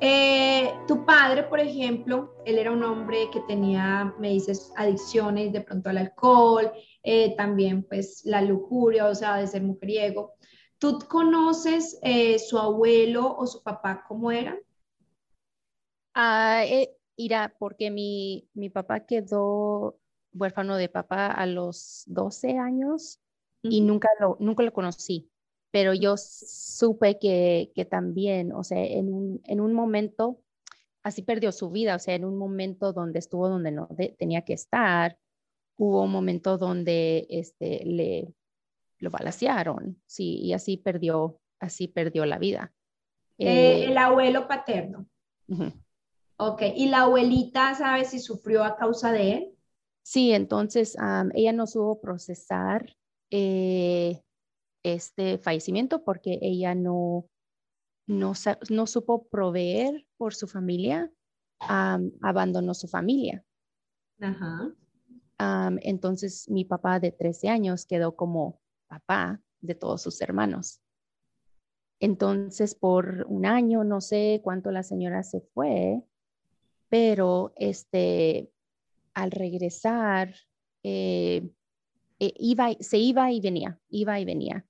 Eh, tu padre, por ejemplo, él era un hombre que tenía, me dices, adicciones de pronto al alcohol, eh, también pues la lujuria, o sea, de ser mujeriego. ¿Tú conoces eh, su abuelo o su papá cómo eran? Ah, irá, porque mi, mi papá quedó huérfano de papá a los 12 años y nunca lo, nunca lo conocí, pero yo supe que, que también, o sea, en un, en un momento, así perdió su vida, o sea, en un momento donde estuvo donde no tenía que estar, hubo un momento donde este, le, lo balacearon, sí, y así perdió, así perdió la vida. Eh, el abuelo paterno. Ok, ¿y la abuelita sabe si sufrió a causa de él? Sí, entonces ella no supo procesar eh, este fallecimiento porque ella no, no, no supo proveer por su familia, abandonó su familia. Ajá. entonces mi papá de 13 años quedó como papá de todos sus hermanos. Entonces, por un año, no sé cuánto la señora se fue, pero este, al regresar, eh, eh, iba, se iba y venía, iba y venía.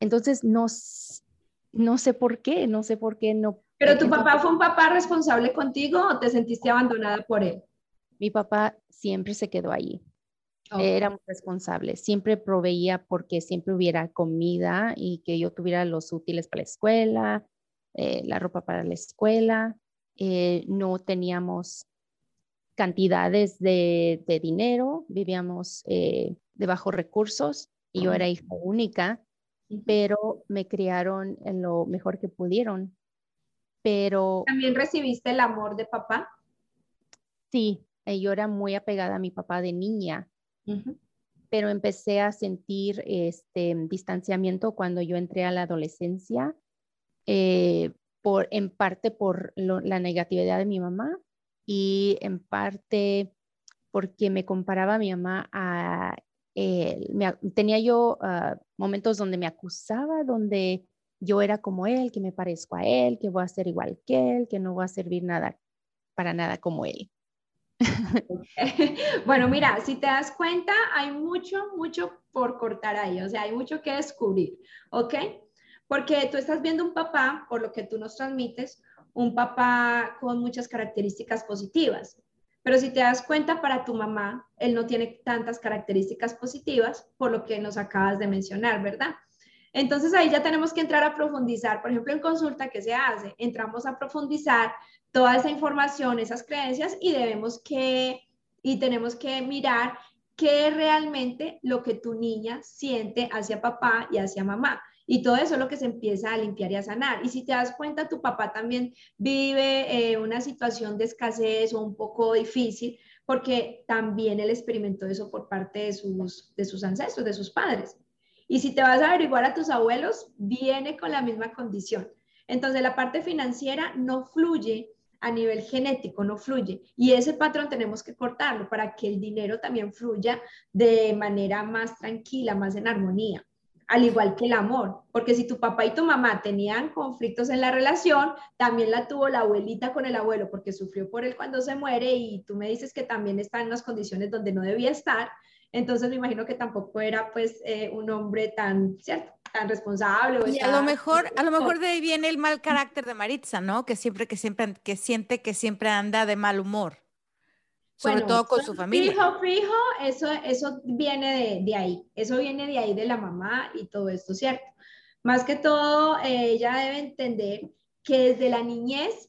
Entonces, no, no sé por qué, no sé por qué no. ¿Pero tu papá fue un papá responsable contigo o te sentiste abandonada por él? Mi papá siempre se quedó allí. Era muy responsable, siempre proveía porque siempre hubiera comida y que yo tuviera los útiles para la escuela, eh, la ropa para la escuela. Eh, no teníamos cantidades de, dinero, vivíamos eh, de bajos recursos y yo era hija única, pero me criaron en lo mejor que pudieron. Pero... ¿También recibiste el amor de papá? Sí, yo era muy apegada a mi papá de niña pero empecé a sentir este distanciamiento cuando yo entré a la adolescencia, eh, por, en parte por la negatividad de mi mamá y en parte porque me comparaba a mi mamá a él. tenía yo ah, momentos donde me acusaba, donde yo era como él, que me parezco a él, que voy a ser igual que él, que no voy a servir nada para nada como él. bueno, mira, si te das cuenta, hay mucho, mucho por cortar ahí, o sea, hay mucho que descubrir, ¿ok? Porque tú estás viendo un papá, por lo que tú nos transmites, un papá con muchas características positivas. Pero si te das cuenta, para tu mamá, él no tiene tantas características positivas, por lo que nos acabas de mencionar, ¿verdad? Entonces ahí ya tenemos que entrar a profundizar, por ejemplo, en consulta, ¿qué se hace? Entramos a profundizar toda esa información, esas creencias y debemos que, y tenemos que mirar qué es realmente lo que tu niña siente hacia papá y hacia mamá. Y todo eso es lo que se empieza a limpiar y a sanar. Y si te das cuenta, tu papá también vive eh, una situación de escasez o un poco difícil, porque también él experimentó eso por parte de sus, de sus ancestros, de sus padres. Y si te vas a averiguar a tus abuelos, viene con la misma condición. Entonces la parte financiera no fluye a nivel genético, no fluye. Y ese patrón tenemos que cortarlo para que el dinero también fluya de manera más tranquila, más en armonía. Al igual que el amor, porque si tu papá y tu mamá tenían conflictos en la relación, también la tuvo la abuelita con el abuelo, porque sufrió por él cuando se muere y tú me dices que también está en unas condiciones donde no debía estar, entonces me imagino que tampoco era pues eh, un hombre tan, ¿cierto? tan responsable. y a lo mejor, a lo mejor de ahí viene el mal carácter de Maritza, ¿no? Que siempre, que siempre, que siente que siempre anda de mal humor sobre todo con su familia. Fijo, fijo, eso, eso viene de, ahí, eso viene de ahí de la mamá y todo esto, ¿cierto? Más que todo, eh, ella debe entender que desde la niñez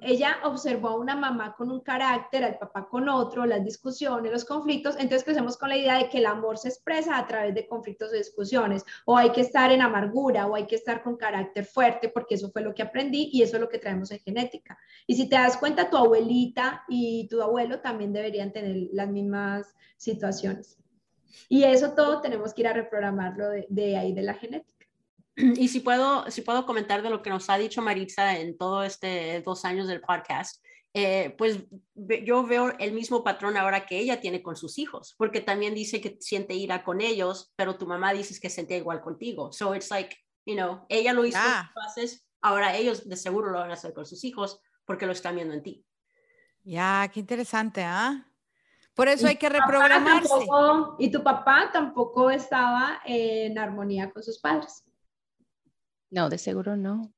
ella observó a una mamá con un carácter, al papá con otro, las discusiones, los conflictos, entonces crecemos con la idea de que el amor se expresa a través de conflictos o discusiones, o hay que estar en amargura, o hay que estar con carácter fuerte, porque eso fue lo que aprendí y eso es lo que traemos en genética. Y si te das cuenta, tu abuelita y tu abuelo también deberían tener las mismas situaciones. Y eso todo tenemos que ir a reprogramarlo de, de ahí, de la genética. Y si puedo, si puedo comentar de lo que nos ha dicho Maritza en todo este dos años del podcast, eh, pues yo veo el mismo patrón ahora que ella tiene con sus hijos, porque también dice que siente ira con ellos, pero tu mamá dice que sentía igual contigo. So it's like, you know, ella lo hizo haces, ahora ellos de seguro lo van a hacer con sus hijos porque lo están viendo en ti. Ya, qué interesante, ¿ah? Por eso hay que reprogramarse. y tu papá tampoco estaba en armonía con sus padres. No, de seguro no.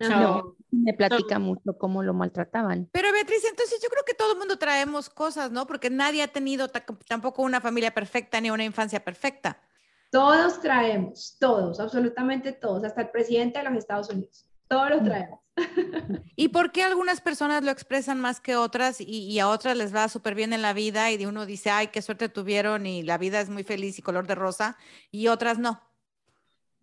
No, me platica mucho cómo lo maltrataban. Pero Beatriz, entonces yo creo que todo el mundo traemos cosas, ¿no? Porque nadie ha tenido tampoco una familia perfecta ni una infancia perfecta. Todos traemos, todos, absolutamente todos, hasta el presidente de los Estados Unidos. Todos los mm. traemos. ¿Y por qué algunas personas lo expresan más que otras y, y a otras les va súper bien en la vida y de uno dice, ay, qué suerte tuvieron y la vida es muy feliz y color de rosa y otras no?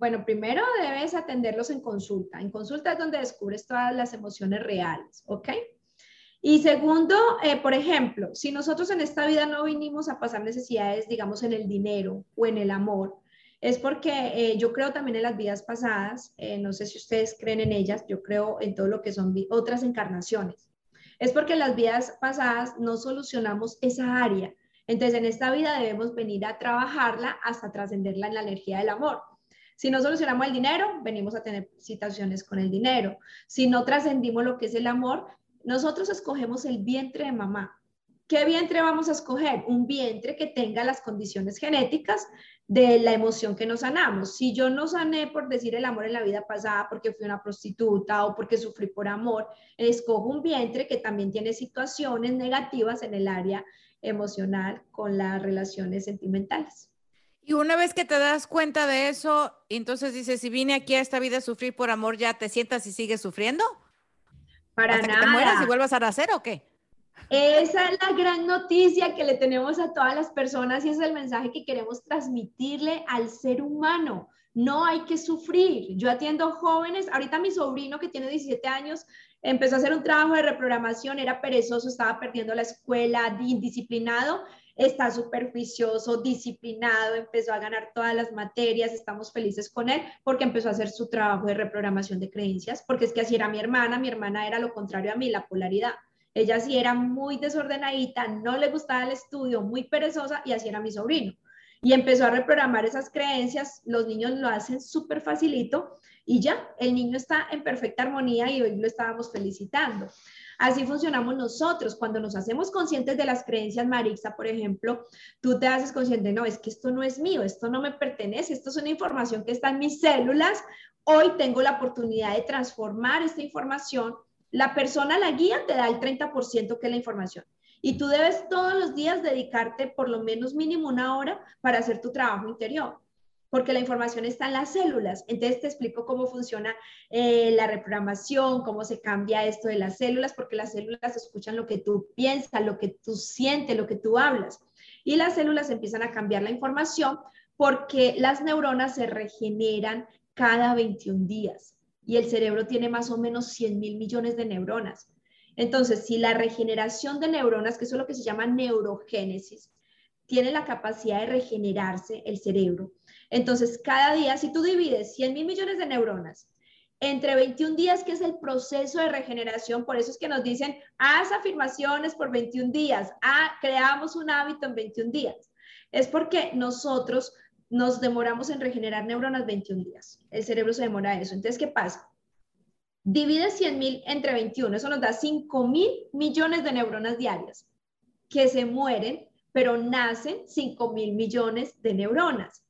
Bueno, primero debes atenderlos en consulta. En consulta es donde descubres todas las emociones reales, ¿ok? Y segundo, eh, por ejemplo, si nosotros en esta vida no vinimos a pasar necesidades, digamos, en el dinero o en el amor, es porque eh, yo creo también en las vidas pasadas, eh, no sé si ustedes creen en ellas, yo creo en todo lo que son otras encarnaciones. Es porque en las vidas pasadas no solucionamos esa área. Entonces, en esta vida debemos venir a trabajarla hasta trascenderla en la energía del amor. Si no solucionamos el dinero, venimos a tener situaciones con el dinero. Si no trascendimos lo que es el amor, nosotros escogemos el vientre de mamá. ¿Qué vientre vamos a escoger? Un vientre que tenga las condiciones genéticas de la emoción que nos sanamos. Si yo no sané por decir el amor en la vida pasada porque fui una prostituta o porque sufrí por amor, escojo un vientre que también tiene situaciones negativas en el área emocional con las relaciones sentimentales. Y una vez que te das cuenta de eso, entonces dices, si vine aquí a esta vida a sufrir por amor, ¿ya te sientas y sigues sufriendo? Para ¿Hasta nada. que te mueras y vuelvas a nacer o qué? Esa es la gran noticia que le tenemos a todas las personas y es el mensaje que queremos transmitirle al ser humano. No hay que sufrir. Yo atiendo jóvenes, ahorita mi sobrino que tiene 17 años empezó a hacer un trabajo de reprogramación, era perezoso, estaba perdiendo la escuela, indisciplinado está superficioso, disciplinado, empezó a ganar todas las materias, estamos felices con él porque empezó a hacer su trabajo de reprogramación de creencias, porque es que así era mi hermana, mi hermana era lo contrario a mí, la polaridad. Ella sí era muy desordenadita, no le gustaba el estudio, muy perezosa y así era mi sobrino. Y empezó a reprogramar esas creencias, los niños lo hacen súper facilito y ya, el niño está en perfecta armonía y hoy lo estábamos felicitando. Así funcionamos nosotros. Cuando nos hacemos conscientes de las creencias, Marixa, por ejemplo, tú te haces consciente, no, es que esto no es mío, esto no me pertenece, esto es una información que está en mis células. Hoy tengo la oportunidad de transformar esta información. La persona, la guía, te da el 30% que es la información. Y tú debes todos los días dedicarte por lo menos mínimo una hora para hacer tu trabajo interior porque la información está en las células. Entonces te explico cómo funciona eh, la reprogramación, cómo se cambia esto de las células, porque las células escuchan lo que tú piensas, lo que tú sientes, lo que tú hablas. Y las células empiezan a cambiar la información porque las neuronas se regeneran cada 21 días y el cerebro tiene más o menos 100 mil millones de neuronas. Entonces, si la regeneración de neuronas, que eso es lo que se llama neurogénesis, tiene la capacidad de regenerarse el cerebro, entonces, cada día, si tú divides 100 mil millones de neuronas entre 21 días, que es el proceso de regeneración, por eso es que nos dicen, haz afirmaciones por 21 días, ah, creamos un hábito en 21 días. Es porque nosotros nos demoramos en regenerar neuronas 21 días. El cerebro se demora eso. Entonces, ¿qué pasa? Divide 100 mil entre 21, eso nos da 5 mil millones de neuronas diarias que se mueren, pero nacen 5 mil millones de neuronas.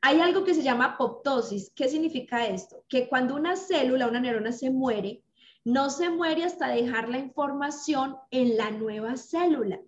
Hay algo que se llama apoptosis. ¿Qué significa esto? Que cuando una célula, una neurona se muere, no se muere hasta dejar la información en la nueva célula.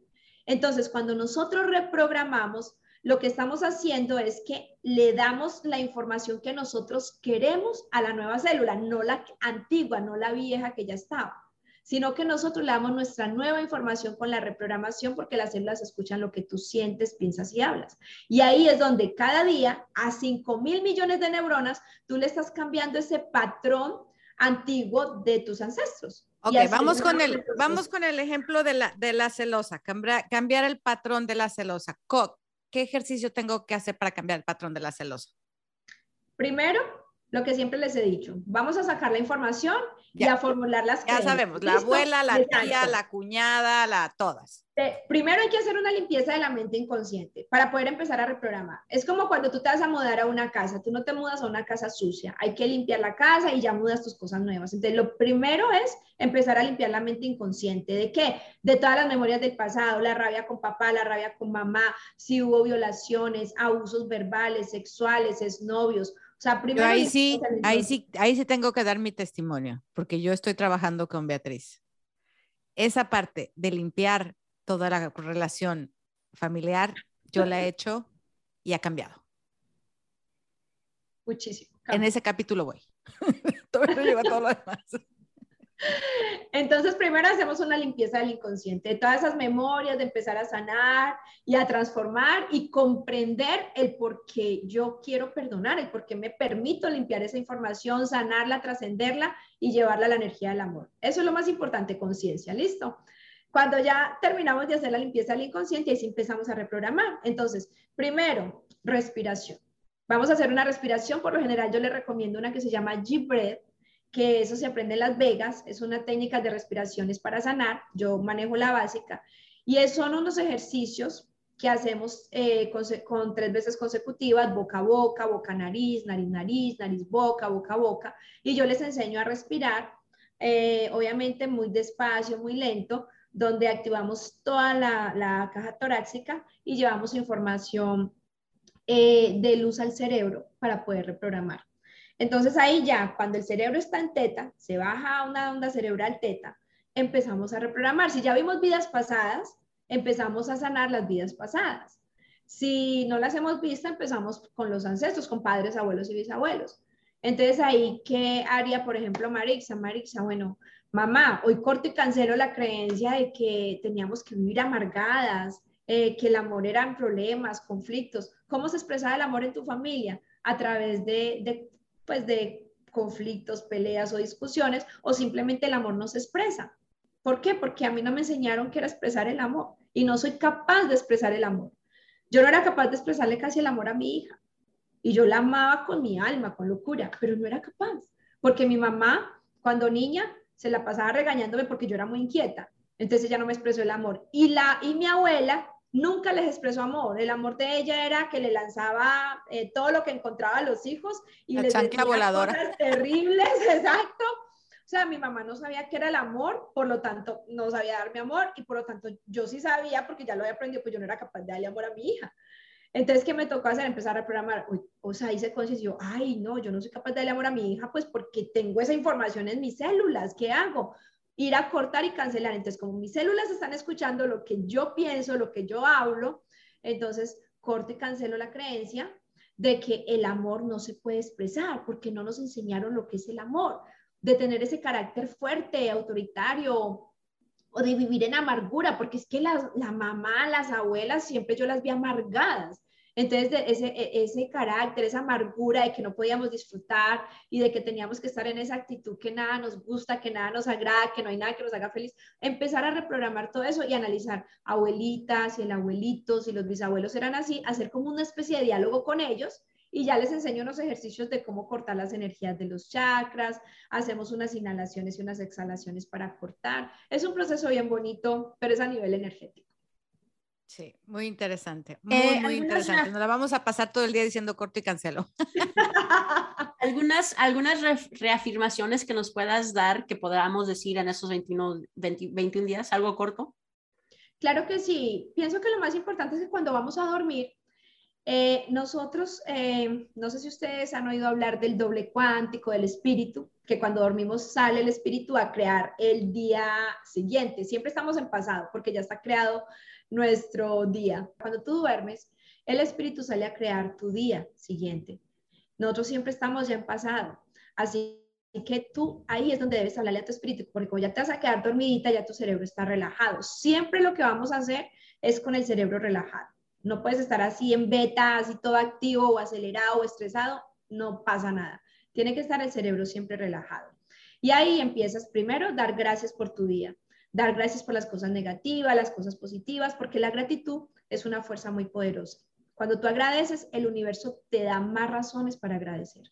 Entonces, cuando nosotros reprogramamos, lo que estamos haciendo es que le damos la información que nosotros queremos a la nueva célula, no la antigua, no la vieja que ya estaba, sino que nosotros le damos nuestra nueva información con la reprogramación porque las células escuchan lo que tú sientes, piensas y hablas. Y ahí es donde cada día a 5 mil millones de neuronas tú le estás cambiando ese patrón antiguo de tus ancestros. Ok, vamos con, el, vamos con el ejemplo de la, de la celosa, cambiar, cambiar el patrón de la celosa. ¿Qué ejercicio tengo que hacer para cambiar el patrón de la celosa? Primero, lo que siempre les he dicho, vamos a sacar la información y a formular las Ya sabemos, la abuela, la tía, la cuñada, la todas. primero hay que hacer una limpieza de la mente inconsciente para poder empezar a reprogramar. Es como cuando tú te vas a mudar a una casa, tú no te mudas a una casa sucia, hay que limpiar la casa y ya mudas tus cosas nuevas. Entonces, lo primero es empezar a limpiar la mente inconsciente. ¿De qué? De todas las memorias del pasado, la rabia con papá, la rabia con mamá, si hubo violaciones, abusos verbales, sexuales, exnovios. O sea, primero ahí sí, ahí sí, ahí sí tengo que dar mi testimonio, porque yo estoy trabajando con Beatriz. Esa parte de limpiar toda la relación familiar, yo la he hecho y ha cambiado. Muchísimo. En ese capítulo voy. todo lleva todo lo demás. Entonces, primero hacemos una limpieza del inconsciente, de todas esas memorias, de empezar a sanar y a transformar y comprender el por qué yo quiero perdonar, el por qué me permito limpiar esa información, sanarla, trascenderla y llevarla a la energía del amor. Eso es lo más importante, conciencia, ¿listo? Cuando ya terminamos de hacer la limpieza del inconsciente, ahí empezamos a reprogramar. Entonces, primero, respiración. Vamos a hacer una respiración, por lo general yo le recomiendo una que se llama G-Breath, que eso se aprende en Las Vegas, es una técnica de respiraciones para sanar, yo manejo la básica, y son unos ejercicios que hacemos eh, con, tres veces consecutivas, boca a boca, boca a nariz, nariz, nariz, nariz, boca, boca a boca, y yo les enseño a respirar, eh, obviamente muy despacio, muy lento, donde activamos toda la, caja torácica y llevamos información eh, de luz al cerebro para poder reprogramar. Entonces ahí ya, cuando el cerebro está en teta, se baja una onda cerebral teta, empezamos a reprogramar. Si ya vimos vidas pasadas, empezamos a sanar las vidas pasadas. Si no las hemos visto, empezamos con los ancestros, con padres, abuelos y bisabuelos. Entonces ahí, ¿qué haría, por ejemplo, Marixa? Marixa, bueno, mamá, hoy corto y cancelo la creencia de que teníamos que vivir amargadas, eh, que el amor eran problemas, conflictos. ¿Cómo se expresaba el amor en tu familia? A través de pues de conflictos, peleas o discusiones, o simplemente el amor no se expresa. ¿Por qué? Porque a mí no me enseñaron que era expresar el amor y no soy capaz de expresar el amor. Yo no era capaz de expresarle casi el amor a mi hija y yo la amaba con mi alma, con locura, pero no era capaz, porque mi mamá, cuando niña, se la pasaba regañándome porque yo era muy inquieta, entonces ella no me expresó el amor. Y, la, y mi abuela nunca les expresó amor. El amor de ella era que le lanzaba eh, todo lo que encontraba a los hijos y les decía voladora. cosas terribles, exacto. O sea, mi mamá no sabía qué era el amor, por lo tanto, no sabía darme amor y por lo tanto yo sí sabía porque ya lo había aprendido, pues yo no era capaz de darle amor a mi hija. Entonces, ¿qué me tocó hacer? Empezar a programar. O sea, hice conciencia yo, ay, no, yo no soy capaz de darle amor a mi hija, pues porque tengo esa información en mis células. ¿Qué hago? Ir a cortar y cancelar. Entonces, como mis células están escuchando lo que yo pienso, lo que yo hablo, entonces corto y cancelo la creencia de que el amor no se puede expresar porque no nos enseñaron lo que es el amor, de tener ese carácter fuerte, autoritario o de vivir en amargura, porque es que la, la mamá, las abuelas, siempre yo las vi amargadas. Entonces, ese, e, ese carácter, esa amargura de que no podíamos disfrutar y de que teníamos que estar en esa actitud que nada nos gusta, que nada nos agrada, que no hay nada que nos haga feliz, empezar a reprogramar todo eso y analizar abuelitas y el abuelito, si los bisabuelos eran así, hacer como una especie de diálogo con ellos y ya les enseño unos ejercicios de cómo cortar las energías de los chakras, hacemos unas inhalaciones y unas exhalaciones para cortar. Es un proceso bien bonito, pero es a nivel energético. Sí, muy interesante. Muy, eh, muy interesante. Nos la vamos a pasar todo el día diciendo corto y cancelo. algunas, algunas reafirmaciones que nos puedas dar que podamos decir en esos 21, 21 días, algo corto. Claro que sí. Pienso que lo más importante es que cuando vamos a dormir, eh, nosotros, eh, no sé si ustedes han oído hablar del doble cuántico, del espíritu, que cuando dormimos sale el espíritu a crear el día siguiente. Siempre estamos en pasado porque ya está creado nuestro día. Cuando tú duermes, el espíritu sale a crear tu día siguiente. Nosotros siempre estamos ya en pasado. Así que tú ahí es donde debes hablarle a tu espíritu, porque como ya te vas a quedar dormidita, ya tu cerebro está relajado. Siempre lo que vamos a hacer es con el cerebro relajado. No puedes estar así en beta, así todo activo o acelerado o estresado, no pasa nada. Tiene que estar el cerebro siempre relajado. Y ahí empiezas primero dar gracias por tu día dar gracias por las cosas negativas, las cosas positivas, porque la gratitud es una fuerza muy poderosa. Cuando tú agradeces, el universo te da más razones para agradecer.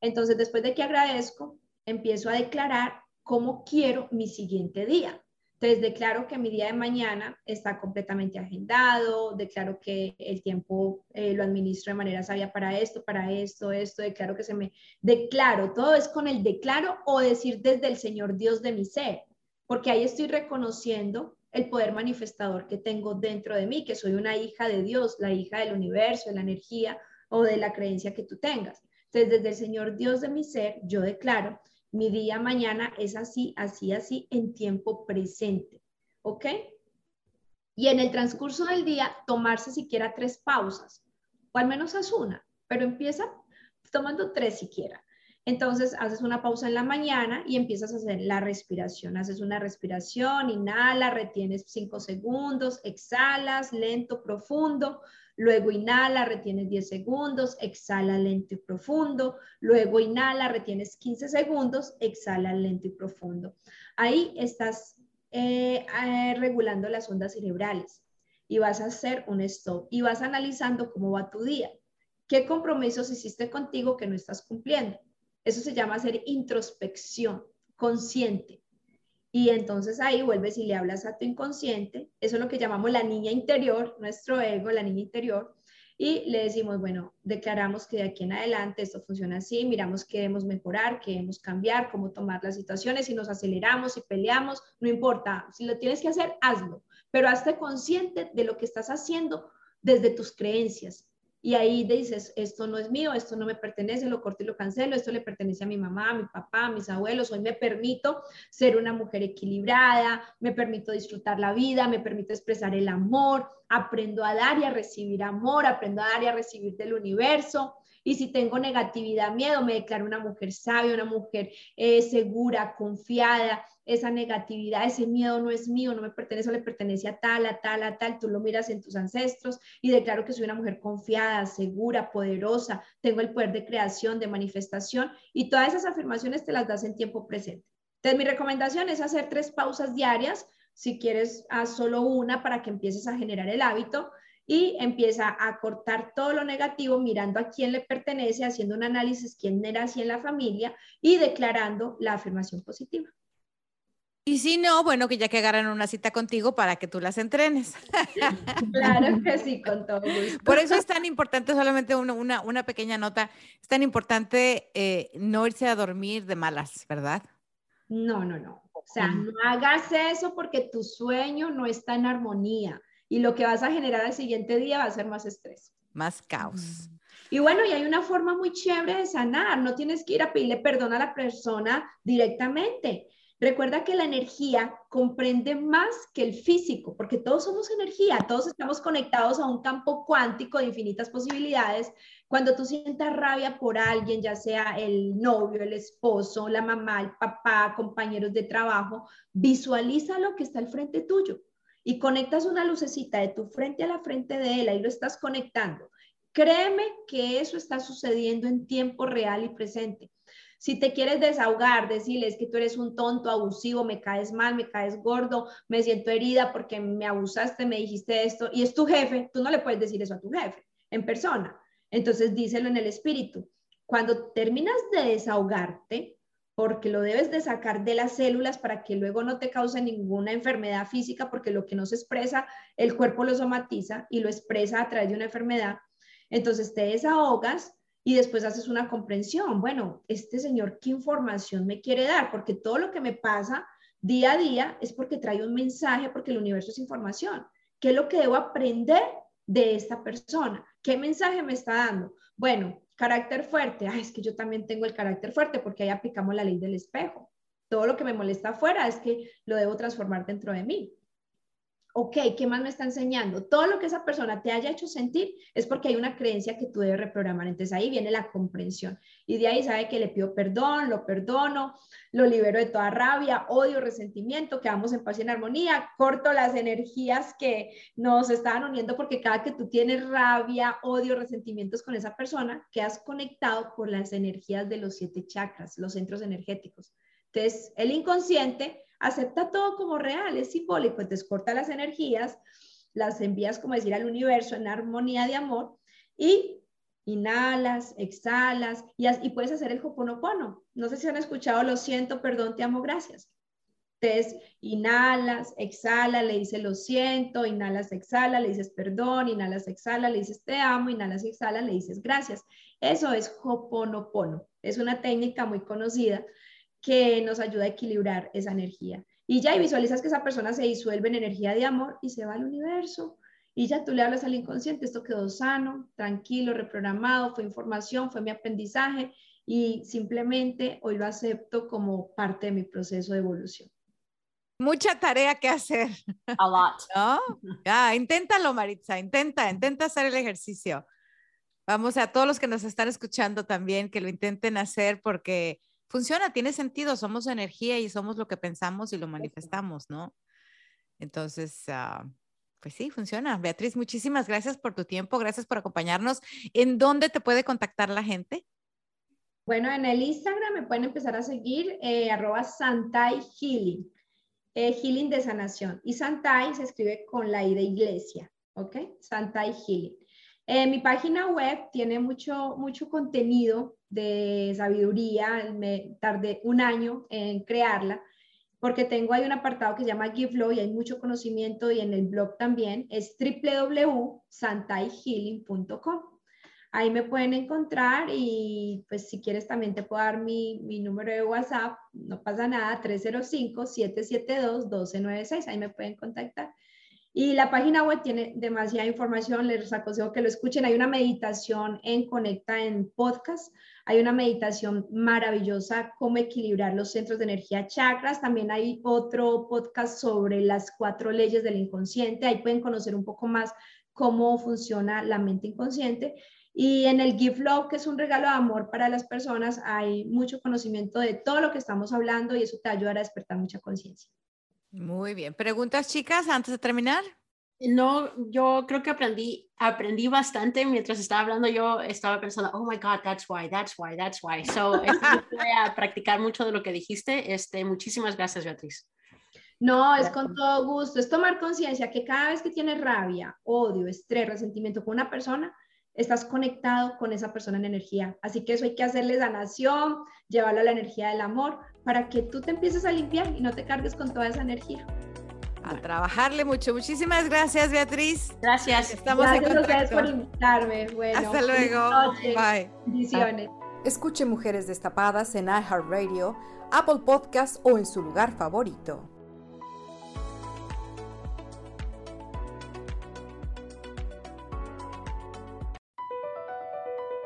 Entonces, después de que agradezco, empiezo a declarar cómo quiero mi siguiente día. Entonces, declaro que mi día de mañana está completamente agendado, declaro que el tiempo eh, lo administro de manera sabia para esto, para esto, esto, declaro que se me... Declaro, todo es con el declaro o decir desde el Señor Dios de mi ser porque ahí estoy reconociendo el poder manifestador que tengo dentro de mí, que soy una hija de Dios, la hija del universo, de la energía o de la creencia que tú tengas. Entonces, desde el Señor Dios de mi ser, yo declaro, mi día mañana es así, así, así, en tiempo presente. ¿Ok? Y en el transcurso del día, tomarse siquiera tres pausas, o al menos haz una, pero empieza tomando tres siquiera. Entonces haces una pausa en la mañana y empiezas a hacer la respiración. Haces una respiración, inhala, retienes cinco segundos, exhalas lento, profundo. Luego inhala, retienes 10 segundos, exhala lento y profundo. Luego inhala, retienes 15 segundos, exhala lento y profundo. Ahí estás eh, eh, regulando las ondas cerebrales y vas a hacer un stop y vas analizando cómo va tu día. ¿Qué compromisos hiciste contigo que no estás cumpliendo? Eso se llama hacer introspección consciente. Y entonces ahí vuelves y le hablas a tu inconsciente, eso es lo que llamamos la niña interior, nuestro ego, la niña interior, y le decimos, bueno, declaramos que de aquí en adelante esto funciona así, miramos qué debemos mejorar, qué debemos cambiar, cómo tomar las situaciones, si nos aceleramos, si peleamos, no importa, si lo tienes que hacer, hazlo, pero hazte consciente de lo que estás haciendo desde tus creencias, y ahí dices, esto no es mío, esto no me pertenece, lo corto y lo cancelo, esto le pertenece a mi mamá, a mi papá, a mis abuelos, hoy me permito ser una mujer equilibrada, me permito disfrutar la vida, me permito expresar el amor, aprendo a dar y a recibir amor, aprendo a dar y a recibir del universo. Y si tengo negatividad, miedo, me declaro una mujer sabia, una mujer eh, segura, confiada, esa negatividad, ese miedo no es mío, no me pertenece le pertenece a tal, a tal, a tal, tú lo miras en tus ancestros y declaro que soy una mujer confiada, segura, poderosa, tengo el poder de creación, de manifestación y todas esas afirmaciones te las das en tiempo presente. Entonces mi recomendación es hacer tres pausas diarias, si quieres haz solo una para que empieces a generar el hábito y empieza a cortar todo lo negativo mirando a quién le pertenece, haciendo un análisis quién era así en la familia y declarando la afirmación positiva. Y si no, bueno, que ya que agarran una cita contigo para que tú las entrenes. Claro que sí, con todo gusto. Por eso es tan importante, solamente una, una, pequeña nota, es tan importante eh, no irse a dormir de malas, ¿verdad? No, no, no. O sea, no hagas eso porque tu sueño no está en armonía y lo que vas a generar al siguiente día va a ser más estrés. Más caos. Y bueno, y hay una forma muy chévere de sanar, no tienes que ir a pedirle perdón a la persona directamente. Recuerda que la energía comprende más que el físico, porque todos somos energía, todos estamos conectados a un campo cuántico de infinitas posibilidades. Cuando tú sientas rabia por alguien, ya sea el novio, el esposo, la mamá, el papá, compañeros de trabajo, visualiza lo que está al frente tuyo y conectas una lucecita de tu frente a la frente de él, ahí lo estás conectando. Créeme que eso está sucediendo en tiempo real y presente. Si te quieres desahogar, decirles que tú eres un tonto, abusivo, me caes mal, me caes gordo, me siento herida porque me abusaste, me dijiste esto, y es tu jefe, tú no le puedes decir eso a tu jefe en persona. Entonces díselo en el espíritu. Cuando terminas de desahogarte, porque lo debes de sacar de las células para que luego no te cause ninguna enfermedad física, porque lo que no se expresa, el cuerpo lo somatiza y lo expresa a través de una enfermedad. Entonces te desahogas y después haces una comprensión. Bueno, este señor, ¿qué información me quiere dar? Porque todo lo que me pasa día a día es porque trae un mensaje, porque el universo es información. ¿Qué es lo que debo aprender de esta persona? ¿Qué mensaje me está dando? Bueno, Carácter fuerte. Ay, es que yo también tengo el carácter fuerte porque ahí aplicamos la ley del espejo. Todo lo que me molesta afuera es que lo debo transformar dentro de mí ok, ¿qué más me está enseñando? Todo lo que esa persona te haya hecho sentir es porque hay una creencia que tú debes reprogramar. Entonces ahí viene la comprensión. Y de ahí sabe que le pido perdón, lo perdono, lo libero de toda rabia, odio, resentimiento, quedamos en paz y en armonía, corto las energías que nos estaban uniendo porque cada que tú tienes rabia, odio, resentimientos con esa persona, quedas conectado por las energías de los siete chakras, los centros energéticos. Entonces, el inconsciente acepta todo como real, es simbólico, entonces corta las energías, las envías, como decir, al universo en armonía de amor y inhalas, exhalas y, y puedes hacer el hoponopono. No sé si han escuchado, lo siento, perdón, te amo, gracias. Entonces, inhalas, exhala, le dices lo siento, inhalas, exhala, le dices perdón, inhalas, exhala, le dices te amo, inhalas, exhala, le dices gracias. Eso es hoponopono. Es una técnica muy conocida que nos ayuda a equilibrar esa energía. Y ya y visualizas que esa persona se disuelve en energía de amor y se va al universo. Y ya tú le hablas al inconsciente, esto quedó sano, tranquilo, reprogramado, fue información, fue mi aprendizaje y simplemente hoy lo acepto como parte de mi proceso de evolución. Mucha tarea que hacer. A lot. ¿No? Ya, inténtalo, Maritza, intenta, intenta hacer el ejercicio. Vamos a todos los que nos están escuchando también que lo intenten hacer porque funciona, tiene sentido, somos energía y somos lo que pensamos y lo manifestamos, ¿no? Entonces, ah, pues sí, funciona. Beatriz, muchísimas gracias por tu tiempo, gracias por acompañarnos. ¿En dónde te puede contactar la gente? Bueno, en el Instagram me pueden empezar a seguir, eh, arroba Santai Healing, eh, Healing de sanación. Y Santai se escribe con la I de iglesia, ¿ok? Santai Healing. Eh, mi página web tiene mucho, mucho contenido de sabiduría, me tardé un año en crearla, porque tengo ahí un apartado que se llama Give y hay mucho conocimiento y en el blog también es www.santaihealing.com. Ahí me pueden encontrar y pues si quieres también te puedo dar mi, mi número de WhatsApp, no pasa nada, 305-772-1296, ahí me pueden contactar. Y la página web tiene demasiada información, les aconsejo que lo escuchen. Hay una meditación en Conecta en podcast, hay una meditación maravillosa, cómo equilibrar los centros de energía chakras. También hay otro podcast sobre las cuatro leyes del inconsciente, ahí pueden conocer un poco más cómo funciona la mente inconsciente. Y en el Give Love, que es un regalo de amor para las personas, hay mucho conocimiento de todo lo que estamos hablando y eso te ayudará a despertar mucha conciencia. Muy bien. ¿Preguntas, chicas, antes de terminar? No, yo creo que aprendí, aprendí bastante mientras estaba hablando. Yo estaba pensando, oh my God, that's why, that's why, that's why. So, este, voy a practicar mucho de lo que dijiste. Este, muchísimas gracias, Beatriz. No, es con todo gusto. Es tomar conciencia que cada vez que tienes rabia, odio, estrés, resentimiento con una persona, estás conectado con esa persona en energía. Así que eso hay que hacerle sanación, llevarlo a la energía del amor, para que tú te empieces a limpiar y no te cargues con toda esa energía. A trabajarle mucho. Muchísimas gracias, Beatriz. Gracias. Estamos gracias a ustedes por invitarme. Bueno, Hasta luego. Bye. Bendiciones. Escuche Mujeres Destapadas en iHeartRadio, Apple Podcast o en su lugar favorito.